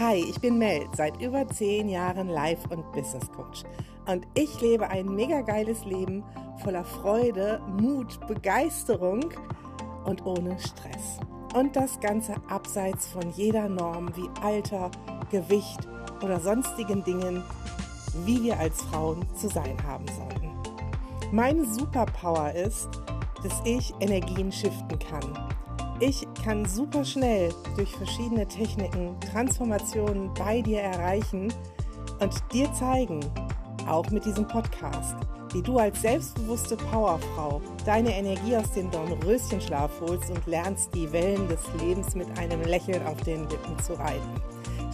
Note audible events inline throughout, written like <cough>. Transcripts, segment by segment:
Hi, ich bin Mel, seit über zehn Jahren Life- und Business Coach. Und ich lebe ein mega geiles Leben voller Freude, Mut, Begeisterung und ohne Stress. Und das Ganze abseits von jeder Norm wie Alter, Gewicht oder sonstigen Dingen, wie wir als Frauen zu sein haben sollten. Meine Superpower ist, dass ich Energien shiften kann. Ich kann super schnell durch verschiedene Techniken Transformationen bei dir erreichen und dir zeigen, auch mit diesem Podcast, wie du als selbstbewusste Powerfrau deine Energie aus dem Dornröschenschlaf holst und lernst, die Wellen des Lebens mit einem Lächeln auf den Lippen zu reiten.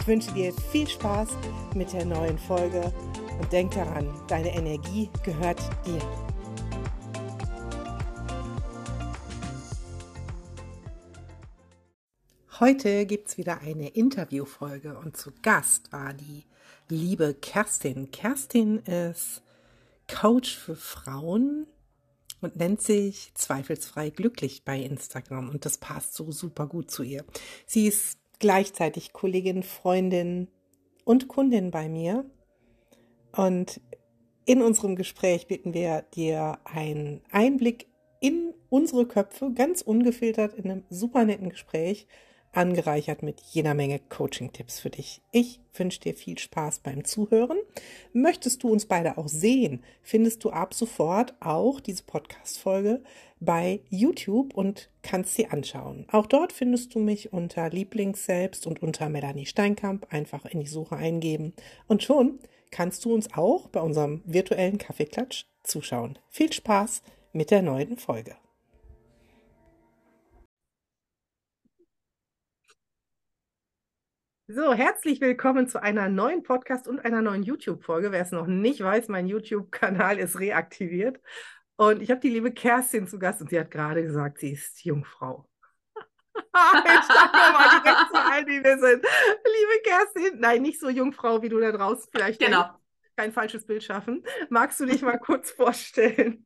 Ich wünsche dir viel Spaß mit der neuen Folge und denk daran, deine Energie gehört dir. Heute gibt es wieder eine Interviewfolge und zu Gast war die liebe Kerstin. Kerstin ist Coach für Frauen und nennt sich zweifelsfrei glücklich bei Instagram und das passt so super gut zu ihr. Sie ist gleichzeitig Kollegin, Freundin und Kundin bei mir und in unserem Gespräch bitten wir dir einen Einblick in unsere Köpfe, ganz ungefiltert in einem super netten Gespräch angereichert mit jeder Menge Coaching-Tipps für dich. Ich wünsche dir viel Spaß beim Zuhören. Möchtest du uns beide auch sehen, findest du ab sofort auch diese Podcast-Folge bei YouTube und kannst sie anschauen. Auch dort findest du mich unter Lieblings selbst und unter Melanie Steinkamp einfach in die Suche eingeben und schon kannst du uns auch bei unserem virtuellen Kaffeeklatsch zuschauen. Viel Spaß mit der neuen Folge. So, herzlich willkommen zu einer neuen Podcast und einer neuen YouTube-Folge. Wer es noch nicht weiß, mein YouTube-Kanal ist reaktiviert. Und ich habe die liebe Kerstin zu Gast und sie hat gerade gesagt, sie ist Jungfrau. <laughs> ich sage mal direkt zu allen, die wir sind. Liebe Kerstin, nein, nicht so Jungfrau, wie du da draußen vielleicht Genau. denkst kein falsches Bild schaffen. Magst du dich mal kurz vorstellen?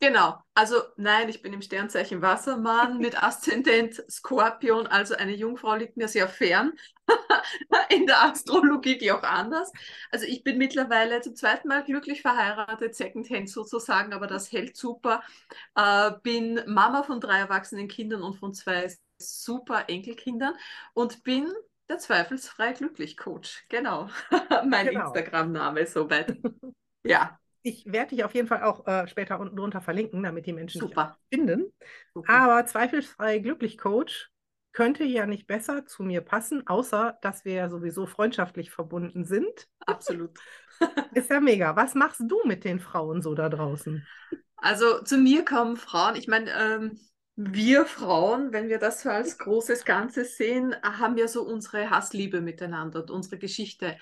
Genau, also nein, ich bin im Sternzeichen Wassermann mit Aszendent Skorpion, also eine Jungfrau liegt mir sehr fern. <laughs> In der Astrologie wie auch anders. Also ich bin mittlerweile zum zweiten Mal glücklich verheiratet, Secondhand sozusagen, aber das hält super. Äh, bin Mama von drei erwachsenen Kindern und von zwei super Enkelkindern und bin der zweifelsfrei glücklich Coach. Genau. <laughs> mein Genau. Instagram-Name soweit. <laughs> Ja, Ich werde dich auf jeden Fall auch äh, später unten drunter verlinken, damit die Menschen dich super. auch finden. super. Aber zweifelsfrei glücklich Coach könnte ja nicht besser zu mir passen, außer dass wir ja sowieso freundschaftlich verbunden sind. Absolut. <laughs> Ist ja mega. Was machst du mit den Frauen so da draußen? Also zu mir kommen Frauen, ich meine, ähm, wir Frauen, wenn wir das so als großes Ganzes sehen, haben ja so unsere Hassliebe miteinander und unsere Geschichte.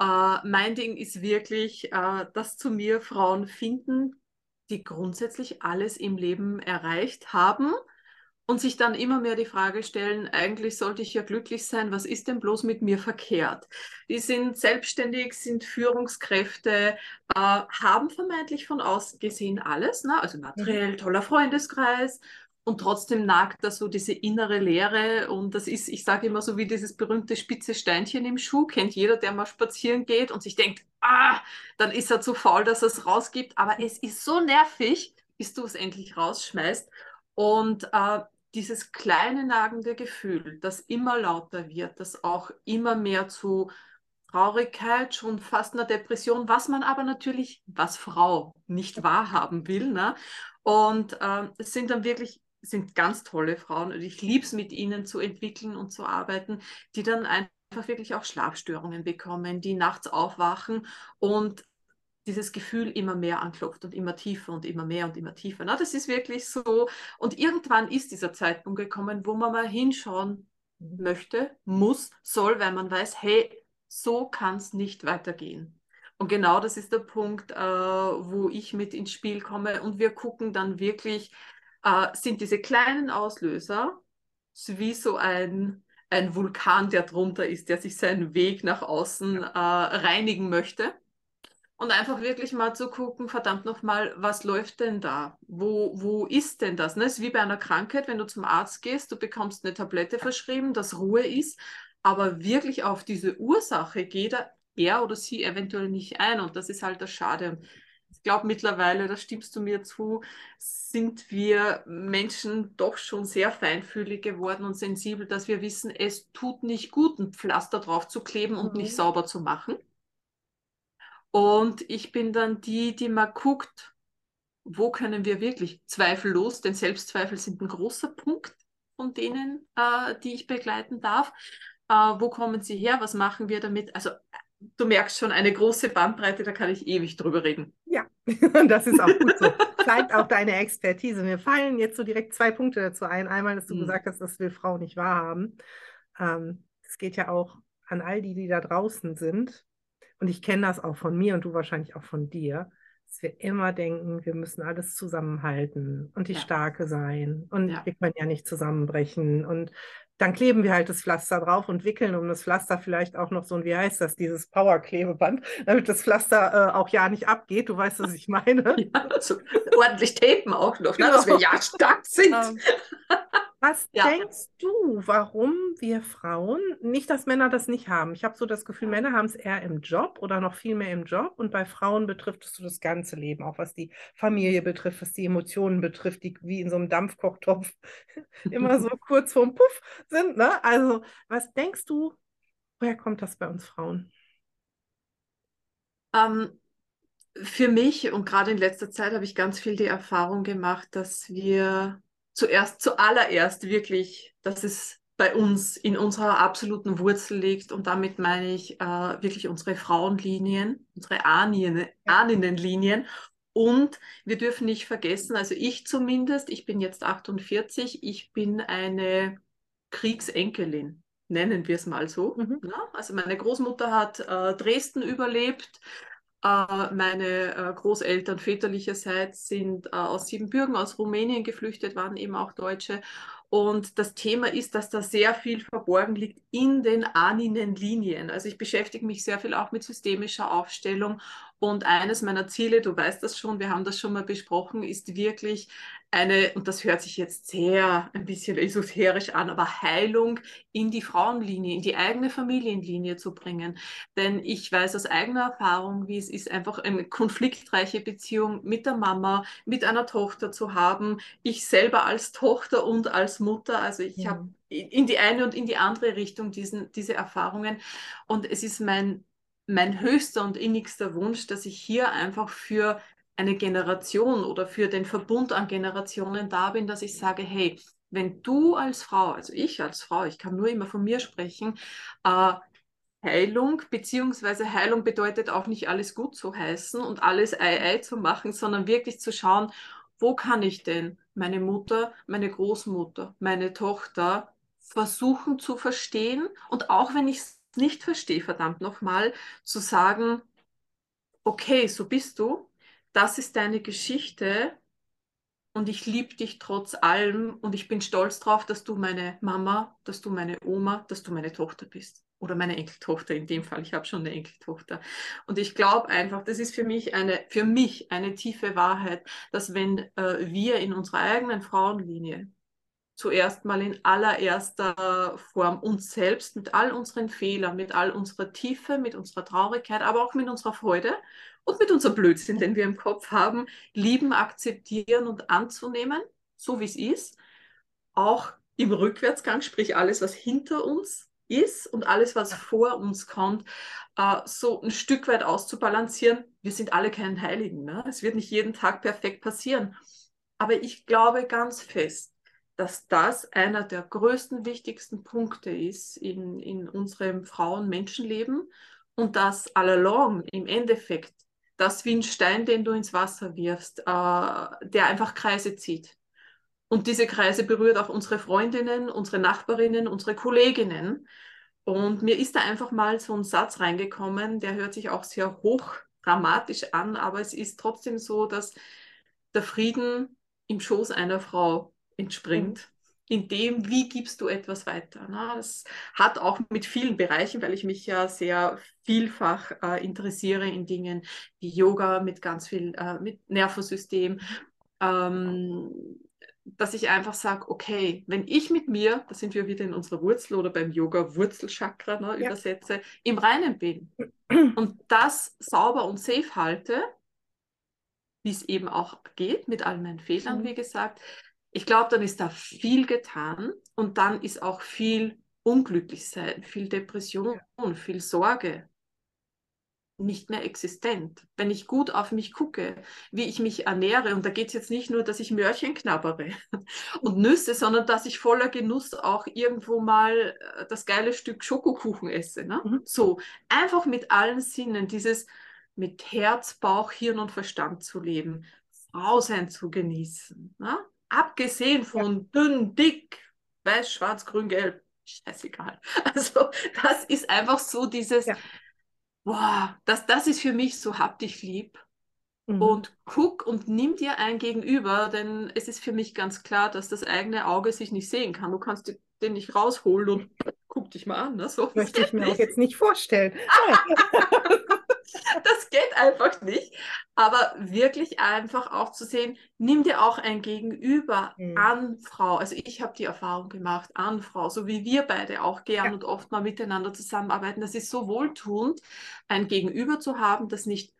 Äh, mein Ding ist wirklich, äh, dass zu mir Frauen finden, die grundsätzlich alles im Leben erreicht haben und sich dann immer mehr die Frage stellen, eigentlich sollte ich ja glücklich sein, was ist denn bloß mit mir verkehrt? Die sind selbstständig, sind Führungskräfte, äh, haben vermeintlich von außen gesehen alles, ne? also materiell toller Freundeskreis. Und trotzdem nagt da so diese innere Leere. Und das ist, ich sage immer so wie dieses berühmte spitze Steinchen im Schuh. Kennt jeder, der mal spazieren geht und sich denkt, ah, dann ist er zu faul, dass er es rausgibt. Aber es ist so nervig, bis du es endlich rausschmeißt. Und äh, dieses kleine nagende Gefühl, das immer lauter wird, das auch immer mehr zu Traurigkeit, schon fast einer Depression, was man aber natürlich, was Frau nicht wahrhaben will. Ne? Und ähm, es sind dann wirklich, sind ganz tolle Frauen und ich liebe es, mit ihnen zu entwickeln und zu arbeiten, die dann einfach wirklich auch Schlafstörungen bekommen, die nachts aufwachen und dieses Gefühl immer mehr anklopft und immer tiefer und immer mehr und immer tiefer. Na, das ist wirklich so. Und irgendwann ist dieser Zeitpunkt gekommen, wo man mal hinschauen möchte, muss, soll, weil man weiß, hey, so kann es nicht weitergehen. Und genau das ist der Punkt, äh, wo ich mit ins Spiel komme. Und wir gucken dann wirklich, äh, sind diese kleinen Auslöser wie so ein, ein Vulkan, der drunter ist, der sich seinen Weg nach außen äh, reinigen möchte. Und einfach wirklich mal zu gucken, verdammt nochmal, was läuft denn da? Wo, wo ist denn das? Ne? Es ist wie bei einer Krankheit, wenn du zum Arzt gehst, du bekommst eine Tablette verschrieben, dass Ruhe ist, aber wirklich auf diese Ursache geht er, er oder sie eventuell nicht ein. Und das ist halt das Schade. Ich glaube mittlerweile, da stimmst du mir zu, sind wir Menschen doch schon sehr feinfühlig geworden und sensibel, dass wir wissen, es tut nicht gut, ein Pflaster drauf zu kleben und mhm. nicht sauber zu machen. Und ich bin dann die, die mal guckt, wo können wir wirklich zweifellos, denn Selbstzweifel sind ein großer Punkt von denen, äh, die ich begleiten darf. Äh, wo kommen sie her? Was machen wir damit? Also du merkst schon eine große Bandbreite, da kann ich ewig drüber reden. Ja, <laughs> das ist auch gut so. Zeigt auch deine Expertise. Mir fallen jetzt so direkt zwei Punkte dazu ein. Einmal, dass du mhm. gesagt hast, das will Frau nicht wahrhaben. Ähm, es ähm, geht ja auch an all die, die da draußen sind. Und ich kenne das auch von mir und du wahrscheinlich auch von dir, dass wir immer denken, wir müssen alles zusammenhalten und die ja. Starke sein und ja. wir können ja nicht zusammenbrechen und dann kleben wir halt das Pflaster drauf und wickeln um das Pflaster vielleicht auch noch so ein, wie heißt das, dieses Power-Klebeband, <laughs> damit das Pflaster äh, auch ja nicht abgeht. Du weißt, was ich meine. <laughs> Ja, so ordentlich tapen auch noch, ne, genau. dass wir ja stark sind. Ähm, <laughs> was ja. denkst du, warum wir Frauen, nicht, dass Männer das nicht haben. Ich habe so das Gefühl, Männer haben es eher im Job oder noch viel mehr im Job und bei Frauen betrifft es so das ganze Leben, auch was die Familie betrifft, was die Emotionen betrifft, die wie in so einem Dampfkochtopf <laughs> immer so <laughs> kurz vorm Puff sind. Ne? Also, was denkst du, woher kommt das bei uns Frauen? Ähm, für mich und gerade in letzter Zeit habe ich ganz viel die Erfahrung gemacht, dass wir zuerst, zuallererst wirklich, dass es bei uns in unserer absoluten Wurzel liegt. Und damit meine ich äh, wirklich unsere Frauenlinien, unsere Ahnien, Ahninnenlinien. Und wir dürfen nicht vergessen, also ich zumindest, ich bin jetzt 48, ich bin eine Kriegsenkelin, nennen wir es mal so. Mhm. Ja, also meine Großmutter hat äh, Dresden überlebt, meine äh, Großeltern väterlicherseits sind äh, aus Siebenbürgen, aus Rumänien geflüchtet, waren eben auch Deutsche. Und das Thema ist, dass da sehr viel verborgen liegt in den ahninen Linien. Also ich beschäftige mich sehr viel auch mit systemischer Aufstellung. Und eines meiner Ziele, du weißt das schon, wir haben das schon mal besprochen, ist wirklich eine, und das hört sich jetzt sehr ein bisschen esoterisch an, aber Heilung in die Frauenlinie, in die eigene Familienlinie zu bringen. Denn ich weiß aus eigener Erfahrung, wie es ist, einfach eine konfliktreiche Beziehung mit der Mama, mit einer Tochter zu haben. Ich selber als Tochter und als Mutter, also ich ja. habe in die eine und in die andere Richtung diesen, diese Erfahrungen. Und es ist mein mein höchster und innigster Wunsch, dass ich hier einfach für eine Generation oder für den Verbund an Generationen da bin, dass ich sage, hey, wenn du als Frau, also ich als Frau, ich kann nur immer von mir sprechen, äh, Heilung, beziehungsweise Heilung bedeutet auch nicht alles gut zu heißen und alles Ei Ei zu machen, sondern wirklich zu schauen, wo kann ich denn meine Mutter, meine Großmutter, meine Tochter versuchen zu verstehen und auch wenn ich es nicht verstehe, verdammt nochmal, zu sagen, okay, so bist du, das ist deine Geschichte und ich liebe dich trotz allem und ich bin stolz drauf, dass du meine Mama, dass du meine Oma, dass du meine Tochter bist. Oder meine Enkeltochter in dem Fall. Ich habe schon eine Enkeltochter. Und ich glaube einfach, das ist für mich eine, für mich eine tiefe Wahrheit, dass wenn äh, wir in unserer eigenen Frauenlinie zuerst mal in allererster Form uns selbst mit all unseren Fehlern, mit all unserer Tiefe, mit unserer Traurigkeit, aber auch mit unserer Freude und mit unserem Blödsinn, den wir im Kopf haben, lieben, akzeptieren und anzunehmen, so wie es ist. Auch im Rückwärtsgang, sprich alles, was hinter uns ist und alles, was vor uns kommt, äh, so ein Stück weit auszubalancieren. Wir sind alle keinen Heiligen. Ne? Es wird nicht jeden Tag perfekt passieren. Aber ich glaube ganz fest, dass das einer der größten, wichtigsten Punkte ist in, in unserem Frauen-Menschenleben und dass all along im Endeffekt das wie ein Stein, den du ins Wasser wirfst, äh, der einfach Kreise zieht. Und diese Kreise berührt auch unsere Freundinnen, unsere Nachbarinnen, unsere Kolleginnen. Und mir ist da einfach mal so ein Satz reingekommen, der hört sich auch sehr hoch dramatisch an, aber es ist trotzdem so, dass der Frieden im Schoß einer Frau entspringt. Mhm in dem, wie gibst du etwas weiter. Ne? Das hat auch mit vielen Bereichen, weil ich mich ja sehr vielfach äh, interessiere in Dingen wie Yoga mit ganz viel, äh, mit Nervensystem, ähm, dass ich einfach sage, okay, wenn ich mit mir, da sind wir wieder in unserer Wurzel oder beim Yoga Wurzelchakra ne, ja. übersetze, im Reinen bin <clears throat> und das sauber und safe halte, wie es eben auch geht, mit all meinen Fehlern, mhm. wie gesagt, ich glaube, dann ist da viel getan und dann ist auch viel Unglücklichsein, viel Depression, ja. viel Sorge nicht mehr existent. Wenn ich gut auf mich gucke, wie ich mich ernähre, und da geht es jetzt nicht nur, dass ich Mörchen knabbere <laughs> und Nüsse, sondern dass ich voller Genuss auch irgendwo mal äh, das geile Stück Schokokuchen esse. Ne? Mhm. So, einfach mit allen Sinnen, dieses mit Herz, Bauch, Hirn und Verstand zu leben, Frau sein zu genießen. Ne? Abgesehen von ja. dünn, dick, weiß, schwarz, grün, gelb, scheißegal. <laughs> Also das ist einfach so dieses... Ja boah, das, das ist für mich so, hab dich lieb. Mhm. Und guck und nimm dir ein Gegenüber, denn es ist für mich ganz klar, dass das eigene Auge sich nicht sehen kann. Du kannst den nicht rausholen und guck dich mal an. Ne? So Möchte ich mir auch jetzt nicht vorstellen. <laughs> <laughs> das geht einfach nicht. Aber wirklich einfach auch zu sehen, nimm dir auch ein Gegenüber mhm. an Frau. Also ich habe die Erfahrung gemacht, an Frau, so wie wir beide auch gern ja. und oft mal miteinander zusammenarbeiten. Das ist so wohltuend, ein Gegenüber zu haben, das nicht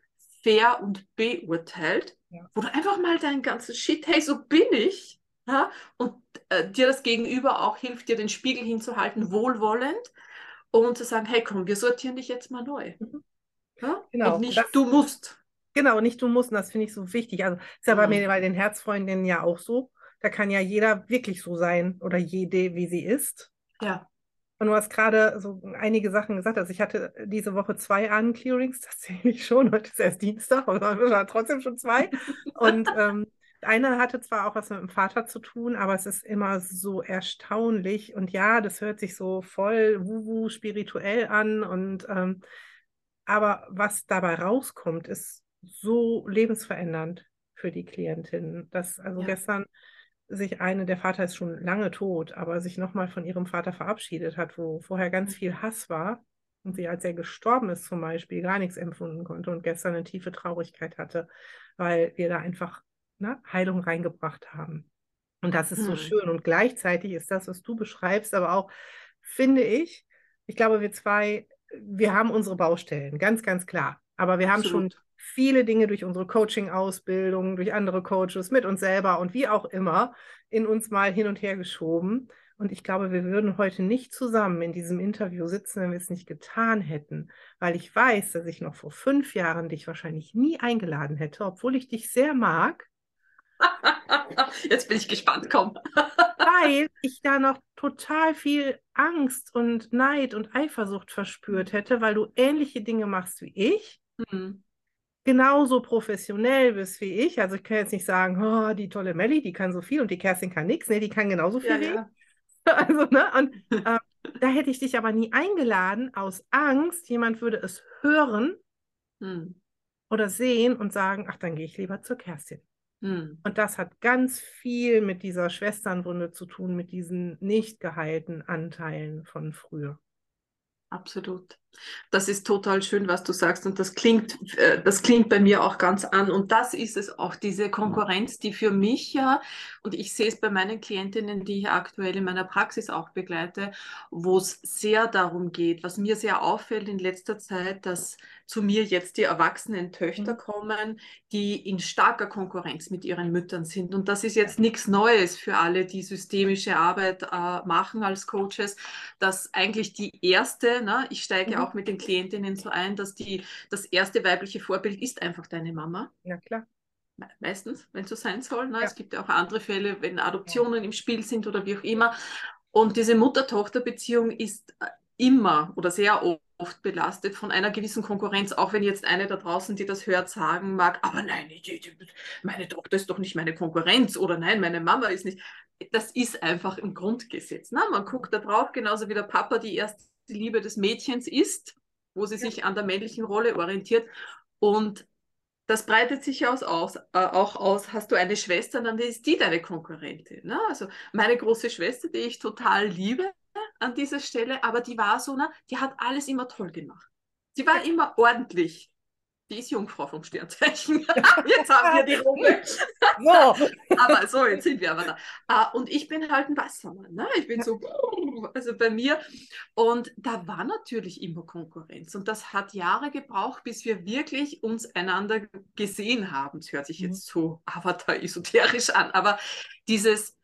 fair und beurteilt, ja. wo du einfach mal dein ganzes Shit, hey, so bin ich. Ja? Und äh, dir das Gegenüber auch hilft, dir den Spiegel hinzuhalten, wohlwollend und zu sagen, hey, komm, wir sortieren dich jetzt mal neu. Mhm. Ja? Genau. Und nicht das, du musst. Genau, nicht du musst. Und das finde ich so wichtig. Also ist ja mhm. bei mir bei den Herzfreundinnen ja auch so. Da kann ja jeder wirklich so sein oder jede, wie sie ist. Ja. Und du hast gerade so einige Sachen gesagt. Also ich hatte diese Woche zwei Unclearings, das <laughs> zähle ich schon. Heute ist erst Dienstag, aber trotzdem schon zwei. Und <laughs> ähm, eine hatte zwar auch was mit dem Vater zu tun, aber es ist immer so erstaunlich. Und ja, das hört sich so voll wuhu spirituell an und ähm, aber was dabei rauskommt, ist so lebensverändernd für die Klientinnen. Dass also ja. gestern sich eine, der Vater ist schon lange tot, aber sich nochmal von ihrem Vater verabschiedet hat, wo vorher ganz viel Hass war und sie, als er gestorben ist zum Beispiel, gar nichts empfunden konnte und gestern eine tiefe Traurigkeit hatte, weil wir da einfach ne, Heilung reingebracht haben. Und das ist hm. so schön. Und gleichzeitig ist das, was du beschreibst, aber auch, finde ich, ich glaube, wir zwei wir haben unsere Baustellen, ganz, ganz klar. Aber wir Absolut. haben schon viele Dinge durch unsere Coaching-Ausbildung, durch andere Coaches, mit uns selber und wie auch immer in uns mal hin und her geschoben. Und ich glaube, wir würden heute nicht zusammen in diesem Interview sitzen, wenn wir es nicht getan hätten, weil ich weiß, dass ich noch vor fünf Jahren dich wahrscheinlich nie eingeladen hätte, obwohl ich dich sehr mag. <laughs> Jetzt bin ich gespannt, komm. weil ich da noch total viel Angst und Neid und Eifersucht verspürt hätte, weil du ähnliche Dinge machst wie ich. Mhm. Genauso professionell bist wie ich. Also ich kann jetzt nicht sagen, oh, die tolle Melli, die kann so viel und die Kerstin kann nichts. Nee, die kann genauso viel ja, wie ja. <laughs> Also, ne? Und <laughs> äh, da hätte ich dich aber nie eingeladen, aus Angst, jemand würde es hören mhm. oder sehen und sagen, ach, dann gehe ich lieber zur Kerstin. Hm. Und das hat ganz viel mit dieser Schwesternwunde zu tun, mit diesen nicht geheilten Anteilen von früher. Absolut. Das ist total schön, was du sagst und das klingt, äh, das klingt bei mir auch ganz an und das ist es auch, diese Konkurrenz, die für mich ja, und ich sehe es bei meinen Klientinnen, die ich aktuell in meiner Praxis auch begleite, wo es sehr darum geht, was mir sehr auffällt in letzter Zeit, dass zu mir jetzt die erwachsenen Töchter mhm. kommen, die in starker Konkurrenz mit ihren Müttern sind. Und das ist jetzt nichts Neues für alle, die systemische Arbeit äh, machen als Coaches, dass eigentlich die erste, ne, ich steige mhm. auch mit den Klientinnen so ein, dass die, das erste weibliche Vorbild ist einfach deine Mama. Ja, klar meistens, wenn es so sein soll. Ne? Ja. Es gibt ja auch andere Fälle, wenn Adoptionen ja. im Spiel sind oder wie auch immer. Und diese Mutter-Tochter-Beziehung ist äh, immer oder sehr oft belastet von einer gewissen Konkurrenz, auch wenn jetzt eine da draußen, die das hört, sagen mag, aber nein, meine Tochter ist doch nicht meine Konkurrenz oder nein, meine Mama ist nicht. Das ist einfach ein Grundgesetz. Ne? Man guckt da drauf, genauso wie der Papa die erste Liebe des Mädchens ist, wo sie sich an der männlichen Rolle orientiert. Und das breitet sich aus, aus äh, auch aus, hast du eine Schwester, dann ist die deine Konkurrentin. Ne? Also meine große Schwester, die ich total liebe, an dieser Stelle, aber die war so, ne, die hat alles immer toll gemacht. Sie war immer ordentlich. Die ist Jungfrau vom Sternzeichen. <laughs> jetzt haben wir die Runde. so. aber so, jetzt sind wir aber da. Uh, und ich bin halt ein Wassermann. Ne? Ich bin so, also bei mir. Und da war natürlich immer Konkurrenz. Und das hat Jahre gebraucht, bis wir wirklich uns einander gesehen haben. Es hört sich jetzt so avatar-esoterisch an, aber dieses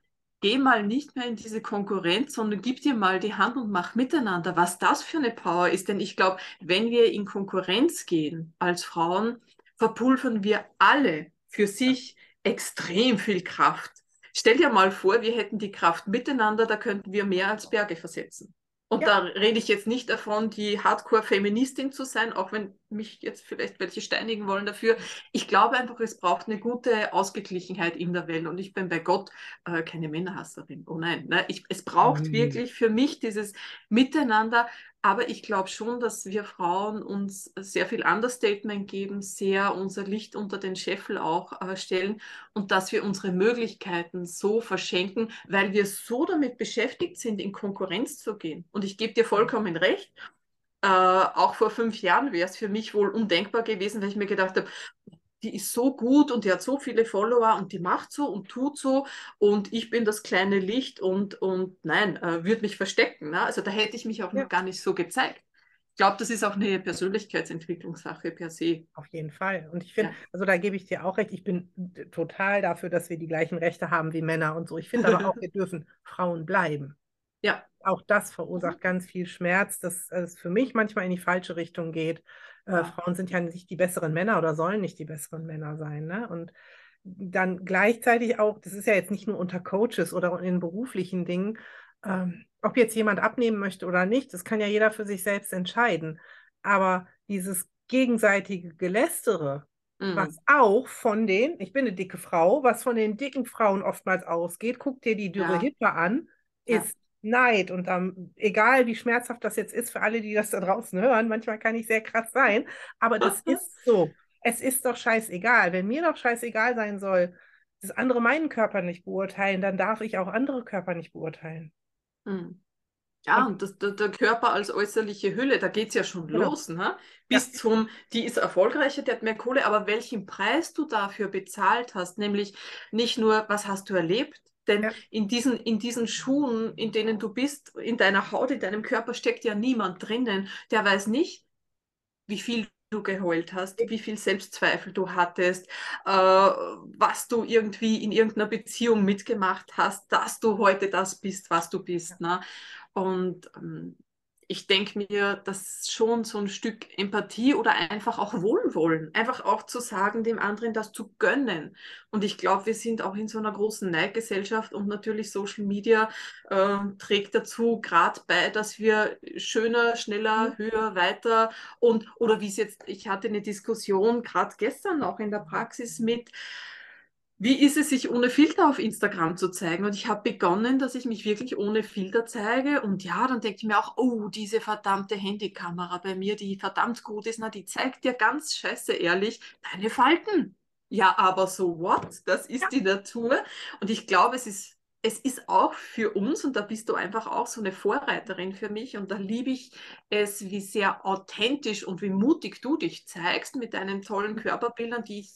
geh mal nicht mehr in diese Konkurrenz, sondern gib dir mal die Hand und mach miteinander, was das für eine Power ist. Denn ich glaube, wenn wir in Konkurrenz gehen als Frauen, verpulvern wir alle für sich extrem viel Kraft. Stell dir mal vor, wir hätten die Kraft miteinander, da könnten wir mehr als Berge versetzen. Und ja. da rede ich jetzt nicht davon, die Hardcore-Feministin zu sein, auch wenn mich jetzt vielleicht welche steinigen wollen dafür. Ich glaube einfach, es braucht eine gute Ausgeglichenheit in der Welt. Und ich bin bei Gott äh, keine Männerhasserin. Oh nein, ne? ich, es braucht mhm. wirklich für mich dieses Miteinander. Aber ich glaube schon, dass wir Frauen uns sehr viel Understatement geben, sehr unser Licht unter den Scheffel auch äh, stellen und dass wir unsere Möglichkeiten so verschenken, weil wir so damit beschäftigt sind, in Konkurrenz zu gehen. Und ich gebe dir vollkommen recht. Äh, auch vor fünf Jahren wäre es für mich wohl undenkbar gewesen, weil ich mir gedacht habe, die ist so gut und die hat so viele Follower und die macht so und tut so und ich bin das kleine Licht und, und nein, äh, würde mich verstecken. Ne? Also da hätte ich mich auch ja. noch gar nicht so gezeigt. Ich glaube, das ist auch eine Persönlichkeitsentwicklungssache per se. Auf jeden Fall. Und ich finde, ja. also da gebe ich dir auch recht, ich bin total dafür, dass wir die gleichen Rechte haben wie Männer und so. Ich finde aber auch, <laughs> wir dürfen Frauen bleiben. Ja. Auch das verursacht mhm. ganz viel Schmerz, dass es für mich manchmal in die falsche Richtung geht. Äh, Frauen sind ja nicht die besseren Männer oder sollen nicht die besseren Männer sein. Ne? Und dann gleichzeitig auch, das ist ja jetzt nicht nur unter Coaches oder in beruflichen Dingen, ähm, ob jetzt jemand abnehmen möchte oder nicht, das kann ja jeder für sich selbst entscheiden. Aber dieses gegenseitige Gelästere, mhm. was auch von den, ich bin eine dicke Frau, was von den dicken Frauen oftmals ausgeht, guck dir die dürre ja. Hippe an, ist Neid und ähm, egal wie schmerzhaft das jetzt ist für alle, die das da draußen hören, manchmal kann ich sehr krass sein, aber das <laughs> ist so. Es ist doch scheißegal. Wenn mir doch scheißegal sein soll, dass andere meinen Körper nicht beurteilen, dann darf ich auch andere Körper nicht beurteilen. Hm. Ja, und das, der, der, Körper als äußerliche Hülle, da geht es ja schon genau. los, ne? Bis ja. zum, die ist erfolgreicher, die hat mehr Kohle, aber welchen Preis du dafür bezahlt hast, nämlich nicht nur, was hast du erlebt, denn ja. in, diesen, in diesen Schuhen, in denen du bist, in deiner Haut, in deinem Körper steckt ja niemand drinnen, der weiß nicht, wie viel du geheult hast, wie viel Selbstzweifel du hattest, äh, was du irgendwie in irgendeiner Beziehung mitgemacht hast, dass du heute das bist, was du bist. Ne? Und ähm, ich denke mir, dass schon so ein Stück Empathie oder einfach auch Wohlwollen, einfach auch zu sagen, dem anderen das zu gönnen. Und ich glaube, wir sind auch in so einer großen Neidgesellschaft und natürlich Social Media äh, trägt dazu gerade bei, dass wir schöner, schneller, mhm. höher, weiter und oder wie es jetzt, ich hatte eine Diskussion gerade gestern auch in der Praxis mit, wie ist es, sich ohne Filter auf Instagram zu zeigen? Und ich habe begonnen, dass ich mich wirklich ohne Filter zeige. Und ja, dann denke ich mir auch, oh, diese verdammte Handykamera bei mir, die verdammt gut ist, na, die zeigt dir ganz scheiße ehrlich deine Falten. Ja, aber so what? Das ist ja. die Natur. Und ich glaube, es ist, es ist auch für uns, und da bist du einfach auch so eine Vorreiterin für mich. Und da liebe ich es, wie sehr authentisch und wie mutig du dich zeigst mit deinen tollen Körperbildern, die ich,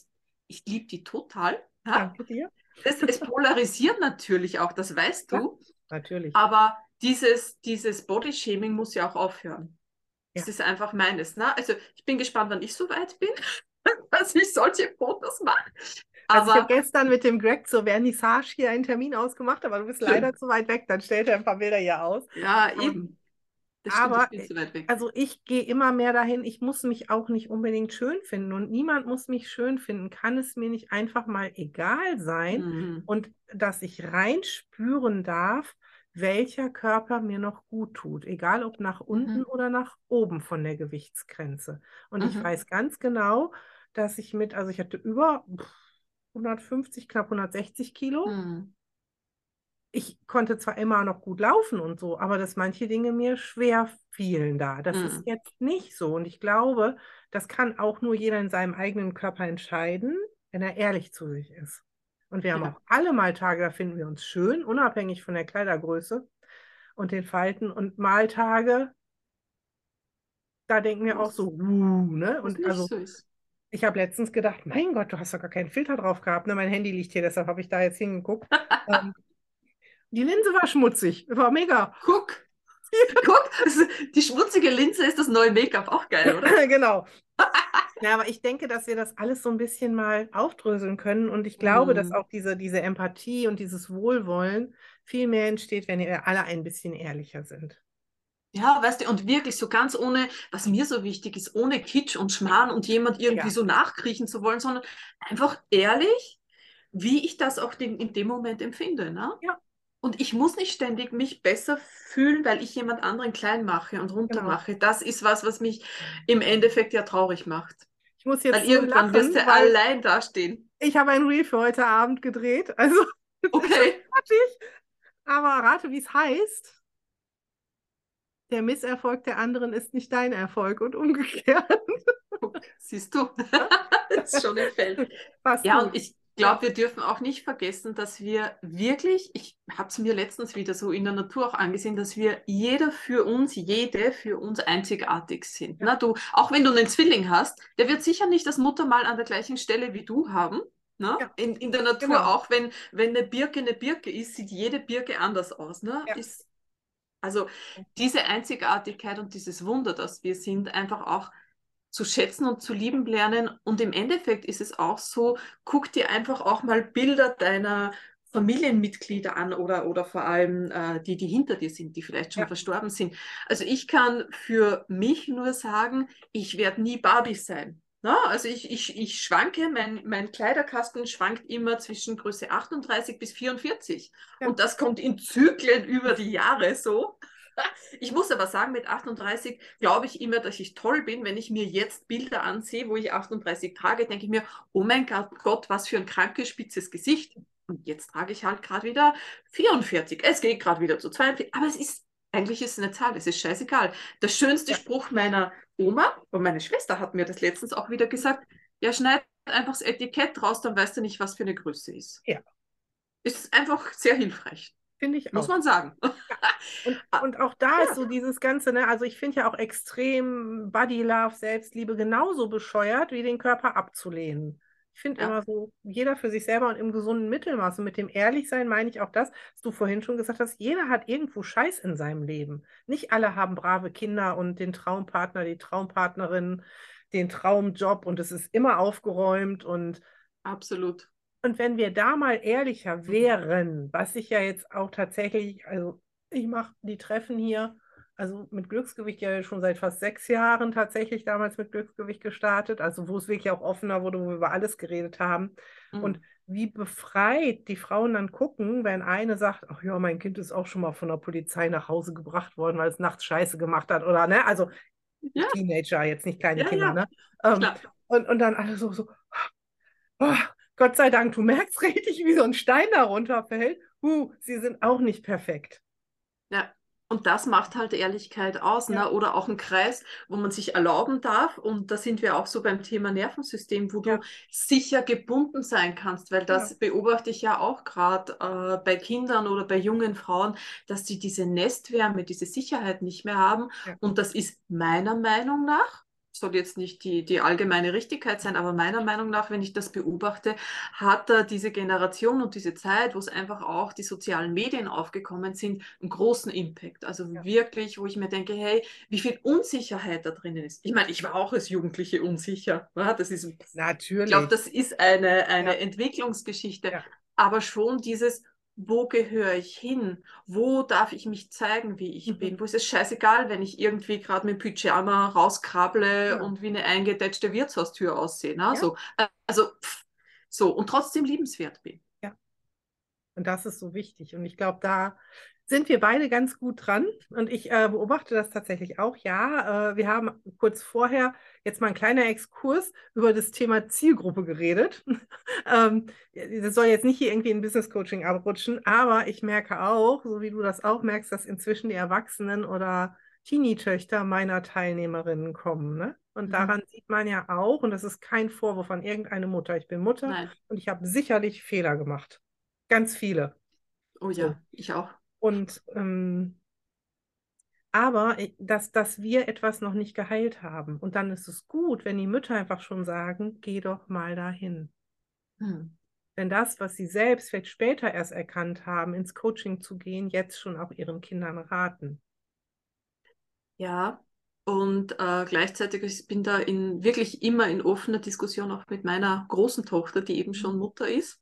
ich liebe die total. Danke dir. Es, es, polarisiert natürlich auch, das weißt du. Ja, natürlich. Aber dieses, dieses Bodyshaming muss ja auch aufhören. Ja. Das ist einfach meines. Ne? Also ich bin gespannt, wann ich so weit bin, <laughs> dass ich solche Fotos mache. Also ich habe gestern mit dem Greg zur Vernissage hier einen Termin ausgemacht, aber du bist <laughs> leider zu weit weg. Dann stellt er ein paar Bilder hier aus. Ja, eben. Das aber also ich gehe immer mehr dahin, ich muss mich auch nicht unbedingt schön finden und niemand muss mich schön finden. Kann es mir nicht einfach mal egal sein mhm. und dass ich reinspüren darf, welcher Körper mir noch gut tut, egal ob nach unten mhm. oder nach oben von der Gewichtsgrenze. Und mhm. ich weiß ganz genau, dass ich mit, also ich hatte über 150, knapp 160 Kilo. Mhm ich konnte zwar immer noch gut laufen und so, aber dass manche Dinge mir schwer fielen da. Das mhm. ist jetzt nicht so. Und ich glaube, das kann auch nur jeder in seinem eigenen Körper entscheiden, wenn er ehrlich zu sich ist. Und wir haben ja. auch alle mal Tage, da finden wir uns schön, unabhängig von der Kleidergröße und den Falten. Und mal Tage, da denken wir auch so, uh, ne? Und also, so Ich habe letztens gedacht, mein Gott, du hast doch gar keinen Filter drauf gehabt. Ne? Mein Handy liegt hier, deshalb habe ich da jetzt hingeguckt. <laughs> ähm, die Linse war schmutzig. War mega. Guck. <laughs> Guck, die schmutzige Linse ist das neue Make-up. Auch geil, <laughs> oder? genau. <laughs> Ja, aber ich denke, dass wir das alles so ein bisschen mal aufdröseln können. Und ich glaube, mm. dass mhm. auch diese, diese Empathie und dieses Wohlwollen viel mehr entsteht, wenn wir alle ein bisschen ehrlicher sind. Ja, weißt du, und wirklich so ganz ohne, was mir so wichtig ist, ohne Kitsch und Schmarrn und jemand irgendwie ja. so nachkriechen zu wollen, sondern einfach ehrlich, wie ich das auch in, in dem Moment empfinde. Ne? Ja. Und ich muss nicht ständig mich besser fühlen, weil ich jemand anderen klein mache und runter genau. mache. Das ist was, was mich im Endeffekt ja traurig macht. Ich muss jetzt weil so irgendwann lachen, wirst du allein dastehen. Ich habe ein Reel für heute Abend gedreht. Also <laughs> okay. Aber rate, wie es heißt der Misserfolg der anderen ist nicht dein Erfolg und umgekehrt. Siehst du, das <laughs> <laughs> ist schon ein Feld. Fast ja, und ich glaube, wir dürfen auch nicht vergessen, dass wir wirklich, ich habe es mir letztens wieder so in der Natur auch angesehen, dass wir jeder für uns, jede für uns einzigartig sind. Ja. Na, du, auch wenn du einen Zwilling hast, der wird sicher nicht das Muttermal an der gleichen Stelle wie du haben. Ne? Ja. In, in der Natur genau. auch, wenn, wenn eine Birke eine Birke ist, sieht jede Birke anders aus. Ne? Ja. Ist, also diese Einzigartigkeit und dieses Wunder, das wir sind, einfach auch zu schätzen und zu lieben lernen. Und im Endeffekt ist es auch so, guck dir einfach auch mal Bilder deiner Familienmitglieder an oder, oder vor allem äh, die, die hinter dir sind, die vielleicht schon ja. verstorben sind. Also ich kann für mich nur sagen, ich werde nie Barbie sein. Na, also ich, ich, ich schwanke, mein, mein Kleiderkasten schwankt immer zwischen Größe 38 bis 44. Ja. Und das kommt in Zyklen über die Jahre so. <laughs> Ich muss aber sagen, mit 38 glaube ich immer, dass ich toll bin. Wenn ich mir jetzt Bilder ansehe, wo ich 38 trage, denke ich mir, oh mein Gott, was für ein krankes, spitzes Gesicht. Und jetzt trage ich halt gerade wieder 44. Es geht gerade wieder zu 42. Aber es ist, eigentlich ist es eine Zahl, es ist scheißegal. Der schönste ja. Spruch meiner Oma und meine Schwester hat mir das letztens auch wieder gesagt, ja, schneid einfach das Etikett raus, dann weißt du nicht, was für eine Größe ist. Ja. Ist einfach sehr hilfreich. Finde ich auch. Muss man sagen. Und, <laughs> und, auch da ja. ist so dieses Ganze, ne, also ich finde ja auch extrem Body Love, Selbstliebe genauso bescheuert, wie den Körper abzulehnen. Ich finde ja. immer so, jeder für sich selber und im gesunden Mittelmaß. Und mit dem Ehrlichsein meine ich auch das, was du vorhin schon gesagt hast, jeder hat irgendwo Scheiß in seinem Leben. Nicht alle haben brave Kinder und den Traumpartner, die Traumpartnerin, den Traumjob und es ist immer aufgeräumt und absolut. Und wenn wir da mal ehrlicher wären, was ich ja jetzt auch tatsächlich, also ich mache die Treffen hier also mit Glücksgewicht ja schon seit fast sechs Jahren tatsächlich damals mit Glücksgewicht gestartet, also wo es wirklich auch offener wurde, wo wir über alles geredet haben. Mhm. Und wie befreit die Frauen dann gucken, wenn eine sagt, ach ja, mein Kind ist auch schon mal von der Polizei nach Hause gebracht worden, weil es nachts Scheiße gemacht hat oder ne, also ja. Teenager, jetzt nicht kleine ja, Kinder, ja. ne? Ähm, und, und dann alle so, so oh, Gott sei Dank, du merkst richtig, wie so ein Stein darunter fällt. Uh, sie sind auch nicht perfekt. Ja, und das macht halt Ehrlichkeit aus, ne? ja. ne? oder auch ein Kreis, wo man sich erlauben darf. Und da sind wir auch so beim Thema Nervensystem, wo ja. du sicher gebunden sein kannst, weil das ja. beobachte ich ja auch gerade äh, bei Kindern oder bei jungen Frauen, dass sie diese Nestwärme, diese Sicherheit nicht mehr haben. Und das ist meiner Meinung nach soll jetzt nicht die, die allgemeine Richtigkeit sein, aber meiner Meinung nach, wenn ich das beobachte, hat da diese Generation und diese Zeit, wo es einfach auch die sozialen Medien aufgekommen sind, einen großen Impact. Also ja. wirklich, wo ich mir denke, hey, wie viel Unsicherheit da drinnen ist. Ich meine, ich war auch als Jugendliche unsicher. Ja, das ist, Natürlich. Ich glaube, das ist eine, eine ja. Entwicklungsgeschichte. Aber schon dieses, wo gehöre ich hin? Wo darf ich mich zeigen, wie ich mhm. bin? Wo ist es scheißegal, wenn ich irgendwie gerade mit Pyjama rauskrabble ja. und wie eine eingedetschte Wirtshaustür aussehe. Ne? Ja. So, also, pff, so, und trotzdem liebenswert bin. Ja. Und das ist so wichtig. Und ich glaube, da sind wir beide ganz gut dran. Und ich äh, beobachte das tatsächlich auch. Ja, äh, wir haben kurz vorher jetzt mal ein kleiner Exkurs über das Thema Zielgruppe geredet. <laughs> ähm, das soll jetzt nicht hier irgendwie in Business Coaching abrutschen, aber ich merke auch, so wie du das auch merkst, dass inzwischen die Erwachsenen oder Teenie-Töchter meiner Teilnehmerinnen kommen. Ne? Und mhm. daran sieht man ja auch, und das ist kein Vorwurf an irgendeine Mutter, ich bin Mutter Nein. und ich habe sicherlich Fehler gemacht. Ganz viele. Oh ja, so. ich auch. Und ähm, aber dass, dass wir etwas noch nicht geheilt haben. Und dann ist es gut, wenn die Mütter einfach schon sagen, geh doch mal dahin. Hm. Denn das, was sie selbst vielleicht später erst erkannt haben, ins Coaching zu gehen, jetzt schon auch ihren Kindern raten. Ja, und äh, gleichzeitig ich bin da in wirklich immer in offener Diskussion auch mit meiner großen Tochter, die eben schon mhm. Mutter ist.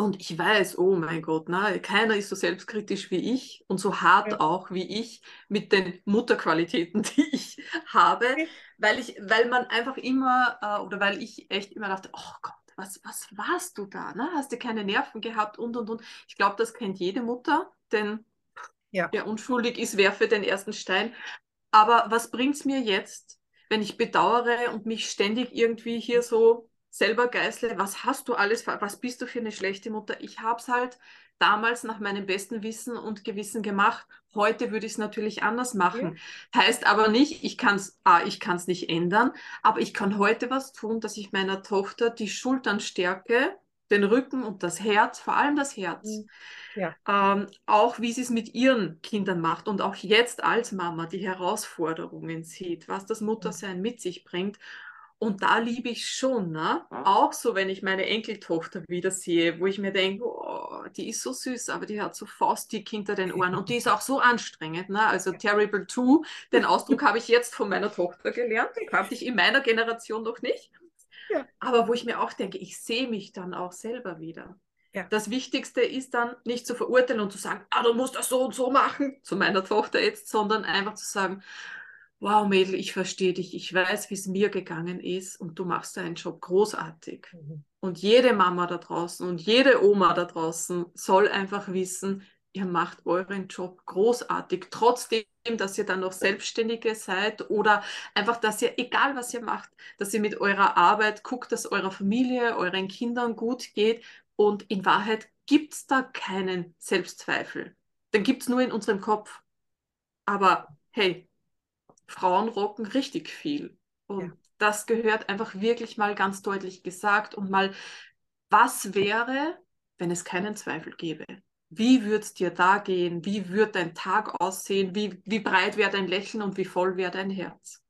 Und ich weiß, oh mein Gott, na, keiner ist so selbstkritisch wie ich und so hart ja. auch wie ich mit den Mutterqualitäten, <laughs> die ich habe, okay. weil ich, weil man einfach immer äh, oder weil ich echt immer dachte, oh Gott, was, was warst du da? Ne? Hast du keine Nerven gehabt und und und. Ich glaube, das kennt jede Mutter, denn ja. wer unschuldig ist, werfe den ersten Stein. Aber was bringt es mir jetzt, wenn ich bedauere und mich ständig irgendwie hier so selber geißle, was hast du alles, was bist du für eine schlechte Mutter? Ich habe es halt damals nach meinem besten Wissen und Gewissen gemacht. Heute würde ich es natürlich anders machen. Ja. Heißt aber nicht, ich kann es ah, ich kann's nicht ändern, aber ich kann heute was tun, dass ich meiner Tochter die Schultern stärke, den Rücken und das Herz, vor allem das Herz. Mhm. Ja. Ähm, auch wie sie es mit ihren Kindern macht und auch jetzt als Mama die Herausforderungen sieht, was das Muttersein mit sich bringt und da liebe ich schon, ne? Auch so, wenn ich meine Enkeltochter wieder sehe, wo ich mir denke, oh, die ist so süß, aber die hat so faustdick hinter den Ohren und die ist auch so anstrengend, ne? Also Terrible Two, den Ausdruck habe ich jetzt von meiner Tochter gelernt, den kannte ich in meiner Generation noch nicht. Ja. Aber wo ich mir auch denke, ich sehe mich dann auch selber wieder. Ja. Das Wichtigste ist dann nicht zu verurteilen und zu sagen, ah, du musst das so und so machen, zu meiner Tochter jetzt, sondern einfach zu sagen, wow Mädel, ich verstehe dich, ich weiß, wie es mir gegangen ist und du machst deinen Job großartig. Mhm. Und jede Mama da draußen und jede Oma da draußen soll einfach wissen, ihr macht euren Job großartig, trotzdem, dass ihr dann noch Selbstständige seid oder einfach, dass ihr, egal was ihr macht, dass ihr mit eurer Arbeit guckt, dass eurer Familie, euren Kindern gut geht und in Wahrheit gibt es da keinen Selbstzweifel. Den gibt es nur in unserem Kopf. Aber hey, Frauen rocken richtig viel. Und ja. das gehört einfach wirklich mal ganz deutlich gesagt und mal, was wäre, wenn es keinen Zweifel gäbe? Wie würde es dir da gehen? Wie würde dein Tag aussehen? Wie, wie breit wäre dein Lächeln und wie voll wäre dein Herz?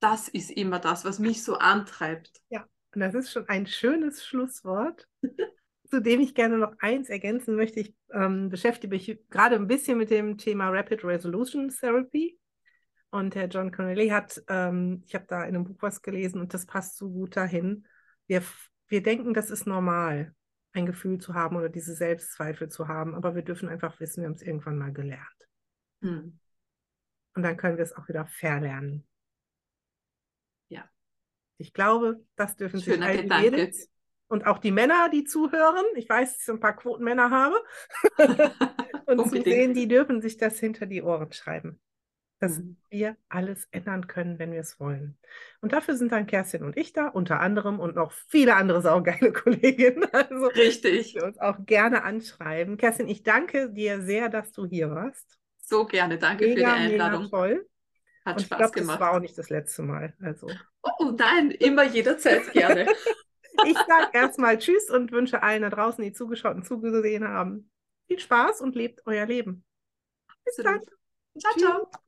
Das ist immer das, was mich so antreibt. Ja, und das ist schon ein schönes Schlusswort, <laughs> zu dem ich gerne noch eins ergänzen möchte. Ich ähm, beschäftige mich gerade ein bisschen mit dem Thema Rapid Resolution Therapy. Und Herr John Connelly hat, ähm, ich habe da in einem Buch was gelesen und das passt so gut dahin. Wir, wir denken, das ist normal, ein Gefühl zu haben oder diese Selbstzweifel zu haben, aber wir dürfen einfach wissen, wir haben es irgendwann mal gelernt. Hm. Und dann können wir es auch wieder verlernen. Ja. Ich glaube, das dürfen sich alle Mädels und auch die Männer, die zuhören. Ich weiß, dass ich so ein paar Quotenmänner habe. <laughs> und zu sehen, die dürfen sich das hinter die Ohren schreiben dass mhm. wir alles ändern können, wenn wir es wollen. Und dafür sind dann Kerstin und ich da, unter anderem und noch viele andere saugeile <laughs> Kolleginnen. Also Richtig. Wir uns auch gerne anschreiben. Kerstin, ich danke dir sehr, dass du hier warst. So gerne, danke mega, für die Einladung. Mega toll. Hat und Spaß ich glaub, gemacht. Das war auch nicht das letzte Mal. Also. Oh nein, immer jederzeit gerne. <laughs> ich sage erstmal Tschüss und wünsche allen da draußen, die zugeschaut und zugesehen haben, viel Spaß und lebt euer Leben. Bis Absolut. dann. Ciao, ciao.